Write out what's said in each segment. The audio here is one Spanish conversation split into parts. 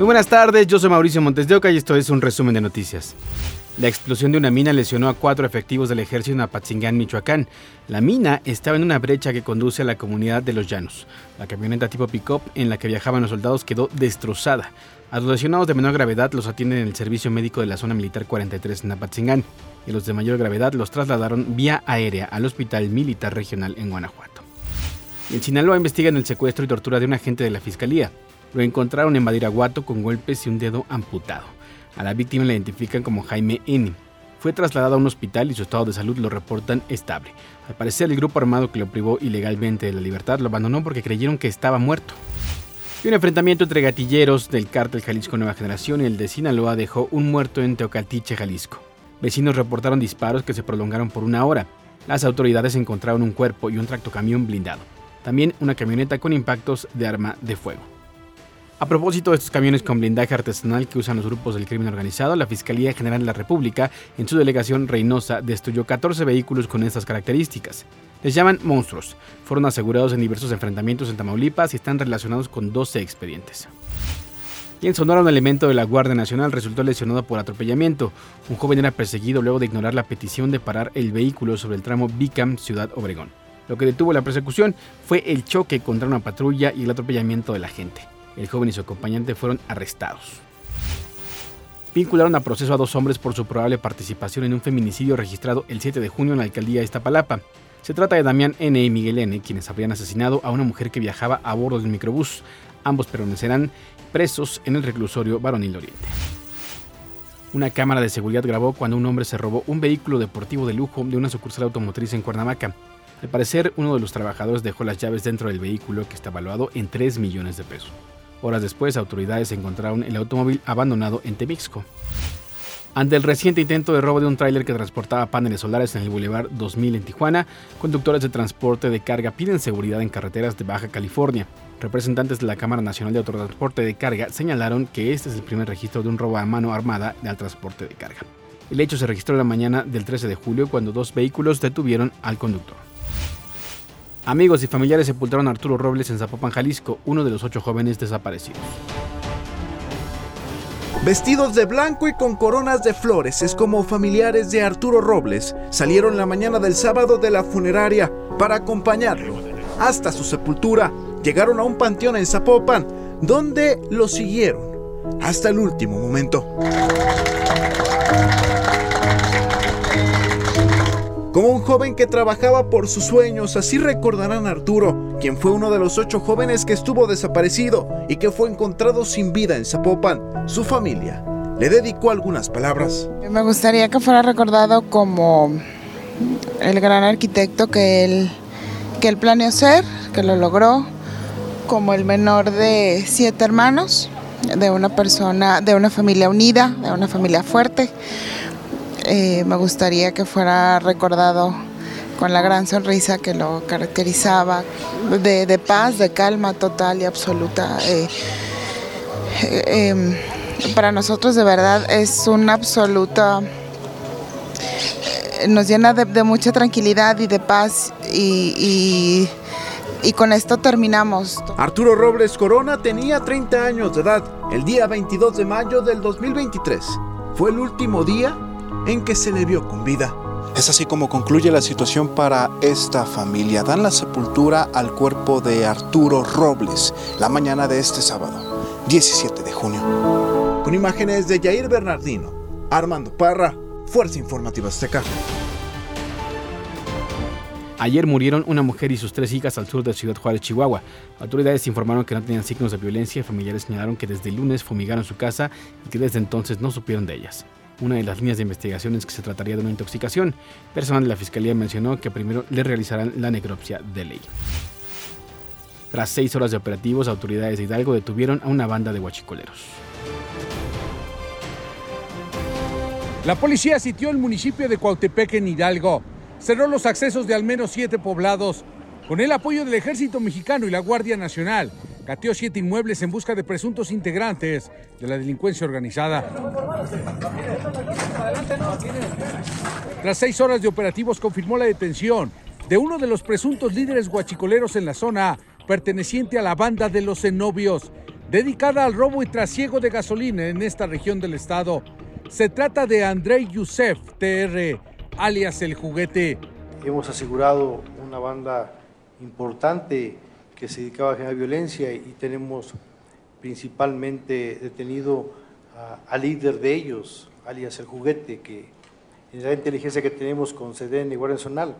Muy buenas tardes, yo soy Mauricio Montes de Oca y esto es un resumen de noticias. La explosión de una mina lesionó a cuatro efectivos del ejército en Apatzingán, Michoacán. La mina estaba en una brecha que conduce a la comunidad de Los Llanos. La camioneta tipo pick-up en la que viajaban los soldados quedó destrozada. A los lesionados de menor gravedad los atienden en el servicio médico de la zona militar 43 en Apatzingán y los de mayor gravedad los trasladaron vía aérea al Hospital Militar Regional en Guanajuato. En Sinaloa investigan el secuestro y tortura de un agente de la Fiscalía. Lo encontraron en Badiraguato con golpes y un dedo amputado. A la víctima la identifican como Jaime N. Fue trasladado a un hospital y su estado de salud lo reportan estable. Al parecer el grupo armado que lo privó ilegalmente de la libertad lo abandonó porque creyeron que estaba muerto. Y un enfrentamiento entre gatilleros del cártel Jalisco Nueva Generación y el de Sinaloa dejó un muerto en Teocaltiche, Jalisco. Vecinos reportaron disparos que se prolongaron por una hora. Las autoridades encontraron un cuerpo y un tractocamión blindado. También una camioneta con impactos de arma de fuego. A propósito de estos camiones con blindaje artesanal que usan los grupos del crimen organizado, la Fiscalía General de la República, en su delegación Reynosa, destruyó 14 vehículos con estas características. Les llaman monstruos. Fueron asegurados en diversos enfrentamientos en Tamaulipas y están relacionados con 12 expedientes. Y en Sonora, un elemento de la Guardia Nacional resultó lesionado por atropellamiento. Un joven era perseguido luego de ignorar la petición de parar el vehículo sobre el tramo Bicam Ciudad Obregón. Lo que detuvo la persecución fue el choque contra una patrulla y el atropellamiento de la gente. El joven y su acompañante fueron arrestados. Vincularon a proceso a dos hombres por su probable participación en un feminicidio registrado el 7 de junio en la alcaldía de Iztapalapa. Se trata de Damián N. y Miguel N., quienes habrían asesinado a una mujer que viajaba a bordo del microbús. Ambos permanecerán presos en el reclusorio Varonil Oriente. Una cámara de seguridad grabó cuando un hombre se robó un vehículo deportivo de lujo de una sucursal automotriz en Cuernavaca. Al parecer, uno de los trabajadores dejó las llaves dentro del vehículo que está valuado en 3 millones de pesos. Horas después, autoridades encontraron el automóvil abandonado en Temixco. Ante el reciente intento de robo de un tráiler que transportaba paneles solares en el Boulevard 2000 en Tijuana, conductores de transporte de carga piden seguridad en carreteras de Baja California. Representantes de la Cámara Nacional de Autotransporte de Carga señalaron que este es el primer registro de un robo a mano armada al transporte de carga. El hecho se registró la mañana del 13 de julio cuando dos vehículos detuvieron al conductor. Amigos y familiares sepultaron a Arturo Robles en Zapopan, Jalisco, uno de los ocho jóvenes desaparecidos. Vestidos de blanco y con coronas de flores, es como familiares de Arturo Robles salieron la mañana del sábado de la funeraria para acompañarlo hasta su sepultura. Llegaron a un panteón en Zapopan, donde lo siguieron hasta el último momento. Joven que trabajaba por sus sueños, así recordarán a Arturo, quien fue uno de los ocho jóvenes que estuvo desaparecido y que fue encontrado sin vida en Zapopan. Su familia le dedicó algunas palabras. Me gustaría que fuera recordado como el gran arquitecto que él, que él planeó ser, que lo logró, como el menor de siete hermanos, de una persona, de una familia unida, de una familia fuerte eh, me gustaría que fuera recordado con la gran sonrisa que lo caracterizaba, de, paz, de calma total y absoluta. Eh, eh, em, para nosotros de verdad es una absoluta, nos llena de, mucha tranquilidad y de paz y, y con esto terminamos. Arturo Robles Corona tenía 30 años de edad el día 22 de mayo del 2023. Fue el último día en que se le vio con vida. Es así como concluye la situación para esta familia. Dan la sepultura al cuerpo de Arturo Robles la mañana de este sábado, 17 de junio. Con imágenes de Jair Bernardino, Armando Parra, Fuerza Informativa Azteca. Ayer murieron una mujer y sus tres hijas al sur de Ciudad Juárez, Chihuahua. Autoridades informaron que no tenían signos de violencia y familiares señalaron que desde el lunes fumigaron su casa y que desde entonces no supieron de ellas. Una de las líneas de investigación es que se trataría de una intoxicación. Personal de la Fiscalía mencionó que primero le realizarán la necropsia de ley. Tras seis horas de operativos, autoridades de Hidalgo detuvieron a una banda de huachicoleros. La policía sitió el municipio de Cuautepec en Hidalgo. Cerró los accesos de al menos siete poblados. Con el apoyo del ejército mexicano y la Guardia Nacional, cateó siete inmuebles en busca de presuntos integrantes de la delincuencia organizada. Tras seis horas de operativos confirmó la detención de uno de los presuntos líderes guachicoleros en la zona, perteneciente a la banda de los cenobios. dedicada al robo y trasiego de gasolina en esta región del estado. Se trata de Andrei Yusef, TR, alias El Juguete. Hemos asegurado una banda importante que se dedicaba a generar violencia y tenemos principalmente detenido al líder de ellos, alias El Juguete, que en la inteligencia que tenemos con CDN y Guardia Nacional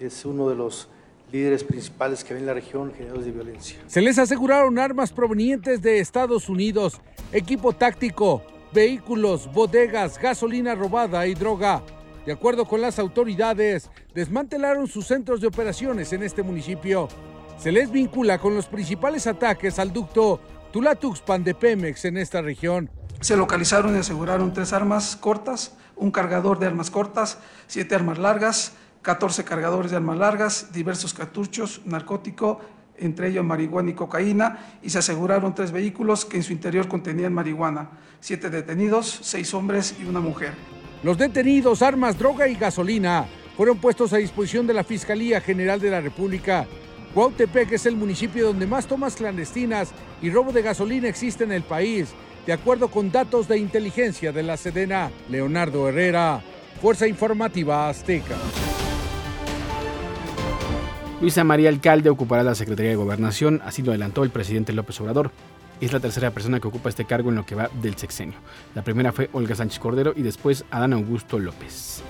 es uno de los líderes principales que ven en la región generadores de violencia. Se les aseguraron armas provenientes de Estados Unidos, equipo táctico, vehículos, bodegas, gasolina robada y droga. De acuerdo con las autoridades, desmantelaron sus centros de operaciones en este municipio. Se les vincula con los principales ataques al ducto Tulatuxpan de Pemex en esta región. Se localizaron y aseguraron tres armas cortas, un cargador de armas cortas, siete armas largas, 14 cargadores de armas largas, diversos cartuchos, narcótico, entre ellos marihuana y cocaína, y se aseguraron tres vehículos que en su interior contenían marihuana, siete detenidos, seis hombres y una mujer. Los detenidos, armas, droga y gasolina fueron puestos a disposición de la Fiscalía General de la República. Cuautepec es el municipio donde más tomas clandestinas y robo de gasolina existe en el país, de acuerdo con datos de inteligencia de la Sedena. Leonardo Herrera, Fuerza Informativa Azteca. Luisa María Alcalde ocupará la Secretaría de Gobernación, así lo adelantó el presidente López Obrador. Es la tercera persona que ocupa este cargo en lo que va del sexenio. La primera fue Olga Sánchez Cordero y después Adán Augusto López.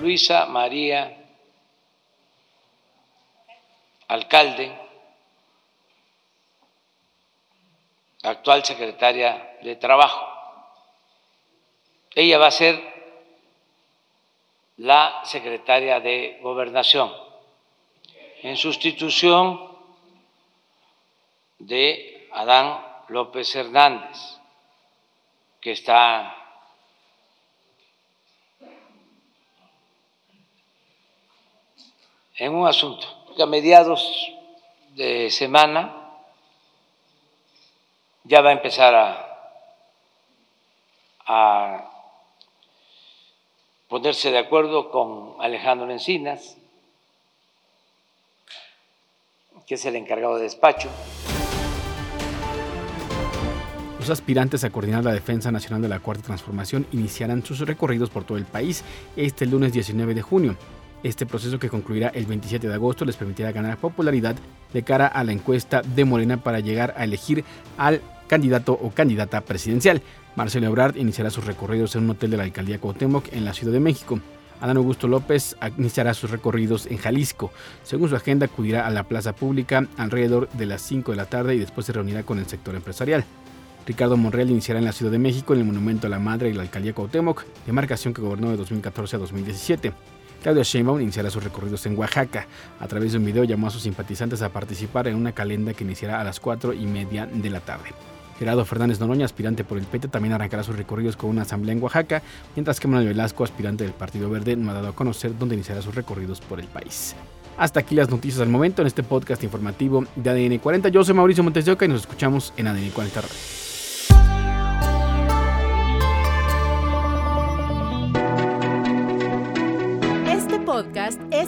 Luisa María Alcalde, actual secretaria de Trabajo. Ella va a ser la secretaria de Gobernación, en sustitución de Adán López Hernández, que está en un asunto. A mediados de semana ya va a empezar a, a ponerse de acuerdo con Alejandro Encinas, que es el encargado de despacho. Los aspirantes a coordinar la Defensa Nacional de la Cuarta Transformación iniciarán sus recorridos por todo el país este lunes 19 de junio. Este proceso que concluirá el 27 de agosto les permitirá ganar popularidad de cara a la encuesta de Morena para llegar a elegir al candidato o candidata presidencial. Marcelo Ebrard iniciará sus recorridos en un hotel de la alcaldía Cuauhtémoc en la Ciudad de México. Adán Augusto López iniciará sus recorridos en Jalisco. Según su agenda, acudirá a la plaza pública alrededor de las 5 de la tarde y después se reunirá con el sector empresarial. Ricardo Monreal iniciará en la Ciudad de México en el Monumento a la Madre y la Alcaldía Cuauhtémoc, demarcación que gobernó de 2014 a 2017. Claudia Sheinbaum iniciará sus recorridos en Oaxaca. A través de un video llamó a sus simpatizantes a participar en una calenda que iniciará a las 4 y media de la tarde. Gerardo Fernández Noroña, aspirante por el PT, también arrancará sus recorridos con una asamblea en Oaxaca, mientras que Manuel Velasco, aspirante del Partido Verde, no ha dado a conocer dónde iniciará sus recorridos por el país. Hasta aquí las noticias al momento en este podcast informativo de ADN 40. Yo soy Mauricio Montes de Oca y nos escuchamos en ADN 40 Radio.